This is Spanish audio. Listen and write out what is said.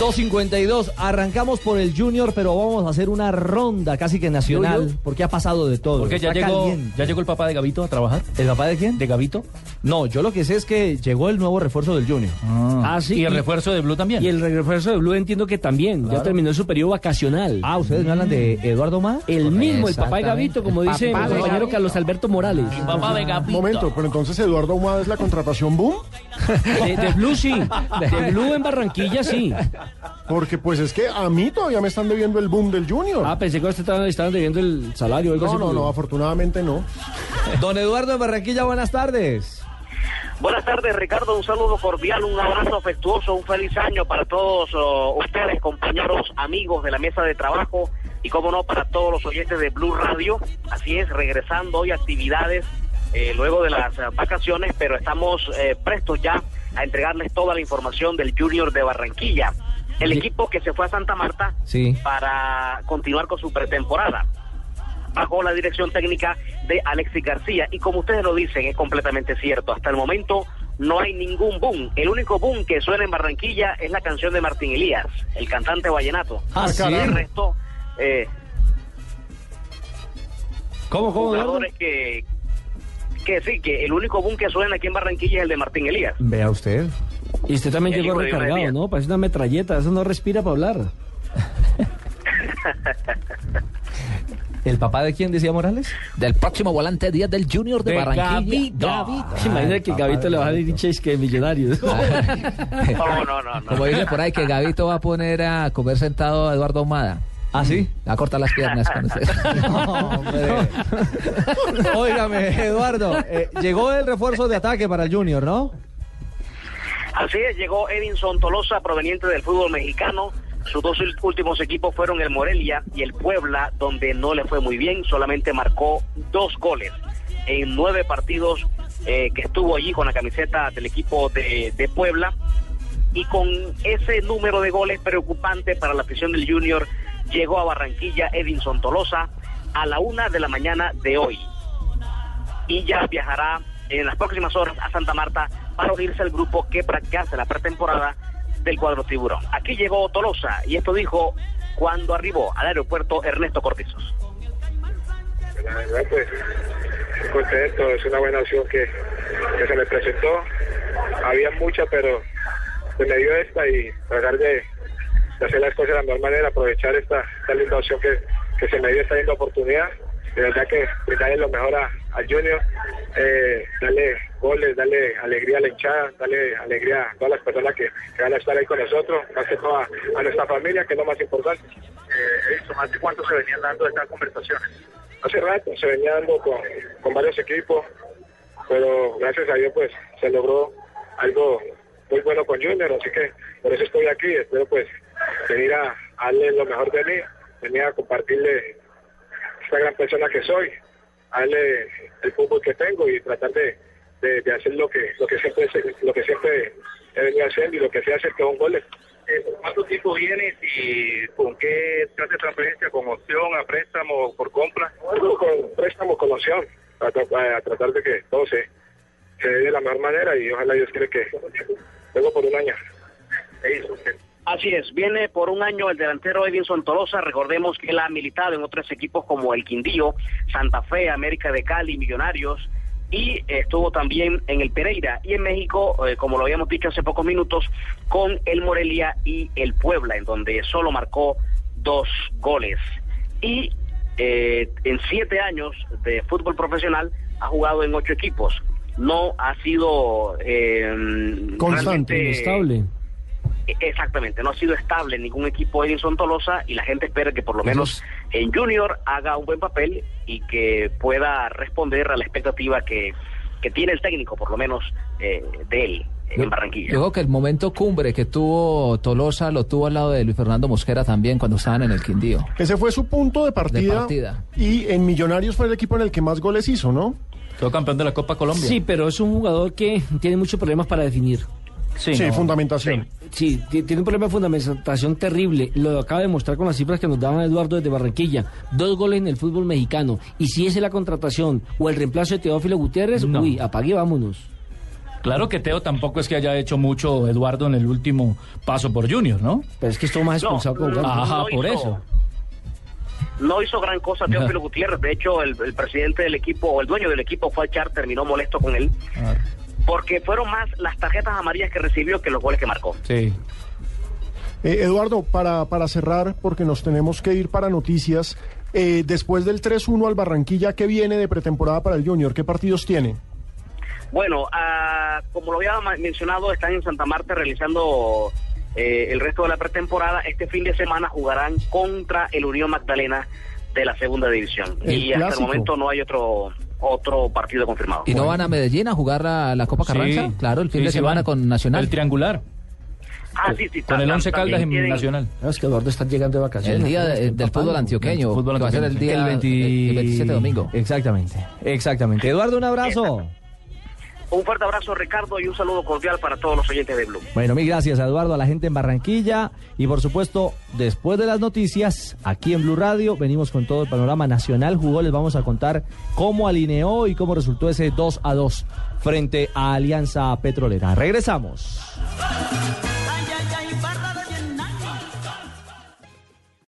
2.52, arrancamos por el Junior, pero vamos a hacer una ronda casi que nacional, porque ha pasado de todo. Porque ya Está llegó, caliente. ya llegó el papá de Gavito a trabajar. ¿El papá de quién? ¿De Gavito? No, yo lo que sé es que llegó el nuevo refuerzo del Junior. Ah, sí. Y el refuerzo de Blue también. Y el refuerzo de Blue entiendo que también. Ya terminó su periodo vacacional. Ah, ¿ustedes me hablan de Eduardo Má? El mismo, el papá de Gavito, como El dice mi compañero Gavito. Carlos Alberto Morales. El papá de Gavito. Momento, pero entonces Eduardo Ahumada es la contratación boom, De, de Blue sí. De Blue en Barranquilla sí. porque pues es que a mí todavía me están debiendo el boom del Junior. Ah, pensé que usted estaban, debiendo el salario o algo no, así. no, no, afortunadamente no. Don Eduardo de Barranquilla, buenas tardes. Buenas tardes, Ricardo. Un saludo cordial, un abrazo afectuoso, un feliz año para todos oh, ustedes, compañeros, amigos de la mesa de trabajo y, como no, para todos los oyentes de Blue Radio. Así es, regresando hoy a actividades eh, luego de las eh, vacaciones, pero estamos eh, prestos ya a entregarles toda la información del Junior de Barranquilla. El equipo que se fue a Santa Marta Sí. para continuar con su pretemporada bajo la dirección técnica de Alexis García. Y como ustedes lo dicen, es completamente cierto. Hasta el momento no hay ningún boom. El único boom que suena en Barranquilla es la canción de Martín Elías, el cantante vallenato. Ah, ¿sí? El resto, eh, ¿Cómo, cómo, que, que sí, que el único boom que suena aquí en Barranquilla es el de Martín Elías. Vea usted. Y usted también El llegó recargado. ¿no? Parece una metralleta, eso no respira para hablar. ¿El papá de quién decía Morales? Del próximo volante 10 del Junior de, Barranquilla. Gavito. Se imagina que Gavito le va a dar Chase que millonarios. No, no, no, no. Como dice por ahí, que Gavito va a poner a comer sentado a Eduardo Ahumada. ¿Ah, sí? Va a cortar las piernas con usted. No, hombre. Óigame, Eduardo, eh, llegó el refuerzo de ataque para el Junior, ¿no? Así es, llegó Edinson Tolosa, proveniente del fútbol mexicano. Sus dos últimos equipos fueron el Morelia y el Puebla, donde no le fue muy bien, solamente marcó dos goles en nueve partidos eh, que estuvo allí con la camiseta del equipo de, de Puebla. Y con ese número de goles preocupante para la afición del Junior, llegó a Barranquilla Edinson Tolosa a la una de la mañana de hoy y ya viajará en las próximas horas a Santa Marta para unirse al grupo que practicase la pretemporada del cuadro tiburón. Aquí llegó Tolosa y esto dijo cuando arribó al aeropuerto Ernesto Cortizos. La verdad, pues, contento, es una buena opción que, se me presentó. Había mucha, pero se me dio esta y tratar de, de hacer las cosas de la mejor manera, aprovechar esta, esta linda opción que, que se me dio, esta linda oportunidad. De verdad que brindarle lo mejor a, al Junior, eh, darle goles, darle alegría a la hinchada, darle alegría a todas las personas que, que van a estar ahí con nosotros, más que todo a, a nuestra familia, que es lo más importante. Eh, ¿Hace cuánto se venían dando estas conversaciones? Hace rato se venía dando con, con varios equipos, pero gracias a Dios pues se logró algo muy bueno con Junior, así que por eso estoy aquí, espero pues venir a, a darle lo mejor de mí, venir a compartirle esta gran persona que soy, a darle el fútbol que tengo y tratar de, de, de hacer lo que lo que siempre lo que siempre he venido haciendo y lo que sé hacer que son goles. ¿Cuánto tiempo vienes y con qué clase de transferencia? ¿Con opción, a préstamo, por compra? con préstamo, con opción, a, tra- a tratar de que todo se, se dé de la mejor manera y ojalá Dios quiere que luego por un año. Así es, viene por un año el delantero Edinson Tolosa, recordemos que él ha militado en otros equipos como el Quindío, Santa Fe, América de Cali, Millonarios, y estuvo también en el Pereira y en México, eh, como lo habíamos dicho hace pocos minutos, con el Morelia y el Puebla, en donde solo marcó dos goles. Y eh, en siete años de fútbol profesional ha jugado en ocho equipos. No ha sido eh, Constante, realmente- Estable. Exactamente, no ha sido estable en ningún equipo Edinson Tolosa y la gente espera que por lo menos en Junior haga un buen papel y que pueda responder a la expectativa que, que tiene el técnico, por lo menos eh, de él en Barranquilla. Yo creo que el momento cumbre que tuvo Tolosa lo tuvo al lado de Luis Fernando Mosquera también cuando estaban en el Quindío. Ese fue su punto de partida, De partida. y en Millonarios fue el equipo en el que más goles hizo, ¿no? Quedó campeón de la Copa Colombia. Sí, pero es un jugador que tiene muchos problemas para definir. Sí, no. fundamentación. Sí, ti- tiene un problema de fundamentación terrible. Lo acaba de mostrar con las cifras que nos daban Eduardo desde Barranquilla. Dos goles en el fútbol mexicano. Y si es la contratación o el reemplazo de Teófilo Gutiérrez, No. uy, apague y vámonos. Claro que Teo tampoco es que haya hecho mucho Eduardo en el último paso por Junior, ¿no? Pero es que estuvo más No, expulsado con no. Ajá, no por hizo- eso. No hizo gran cosa Teófilo Gutiérrez. De hecho, el, el presidente del equipo, o el dueño del equipo, fue a echar, terminó molesto con él. Porque fueron más las tarjetas amarillas que recibió que los goles que marcó. Sí. Eh, Eduardo, para, para cerrar, porque nos tenemos que ir para noticias, eh, después del 3-1 al Barranquilla, ¿qué viene de pretemporada para el Junior? ¿Qué partidos tiene? Bueno, ah, como lo había mencionado, están en Santa Marta realizando eh, el resto de la pretemporada. Este fin de semana jugarán contra el Unión Magdalena de la segunda división. El y hasta el momento no hay otro otro partido confirmado. ¿Y no van a Medellín a jugar la, la Copa Carranza? Sí. Claro, el fin Sí, de sí semana van. con Nacional. El triangular. Ah, sí, sí. Con el Once Caldas en tienen- Nacional. No, es que Eduardo está llegando de vacaciones. El día de- del fútbol antioqueño, fútbol que va a ser el antioqueño, día El 20 el 27 domingo. Exactamente, exactamente. Eduardo, un abrazo. Un fuerte abrazo, Ricardo, y un saludo cordial para todos los oyentes de Blue. Bueno, mil gracias, Eduardo, a la gente en Barranquilla. Y por supuesto, después de las noticias, aquí en Blue Radio, venimos con todo el panorama nacional. Jugó, les vamos a contar cómo alineó y cómo resultó ese 2 a 2 frente a Alianza Petrolera. Regresamos.